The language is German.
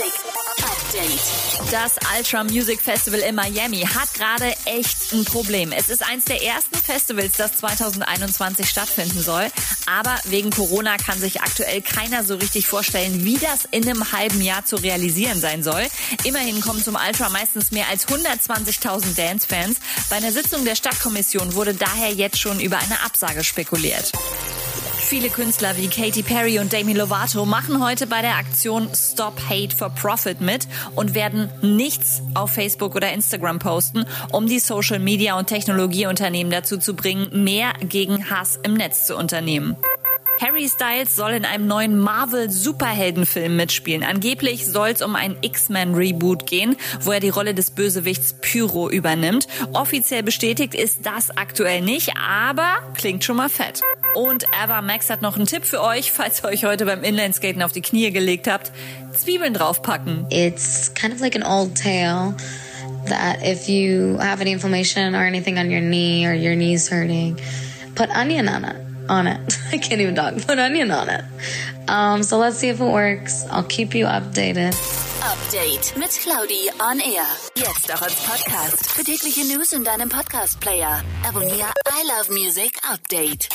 Music Update. Das Ultra Music Festival in Miami hat gerade echt ein Problem. Es ist eins der ersten Festivals, das 2021 stattfinden soll. Aber wegen Corona kann sich aktuell keiner so richtig vorstellen, wie das in einem halben Jahr zu realisieren sein soll. Immerhin kommen zum Ultra meistens mehr als 120.000 Dance-Fans. Bei einer Sitzung der Stadtkommission wurde daher jetzt schon über eine Absage spekuliert. Viele Künstler wie Katy Perry und Demi Lovato machen heute bei der Aktion Stop Hate for Profit mit und werden nichts auf Facebook oder Instagram posten, um die Social Media und Technologieunternehmen dazu zu bringen, mehr gegen Hass im Netz zu unternehmen. Harry Styles soll in einem neuen Marvel-Superheldenfilm mitspielen. Angeblich soll es um ein X-Men-Reboot gehen, wo er die Rolle des Bösewichts Pyro übernimmt. Offiziell bestätigt ist das aktuell nicht, aber klingt schon mal fett. Und Ava Max hat noch einen Tipp für euch, falls ihr euch heute beim Inlineskaten auf die Knie gelegt habt. Zwiebeln draufpacken. It's kind of like an old tale that if you have any inflammation or anything on your knee or your knee's hurting, put onion on it. On it. I can't even talk. Put onion on it. Um, so let's see if it works. I'll keep you updated. Update mit Claudi on Air. Jetzt auch als Podcast. Für tägliche News in deinem Podcast-Player. Abonniere I Love Music Update.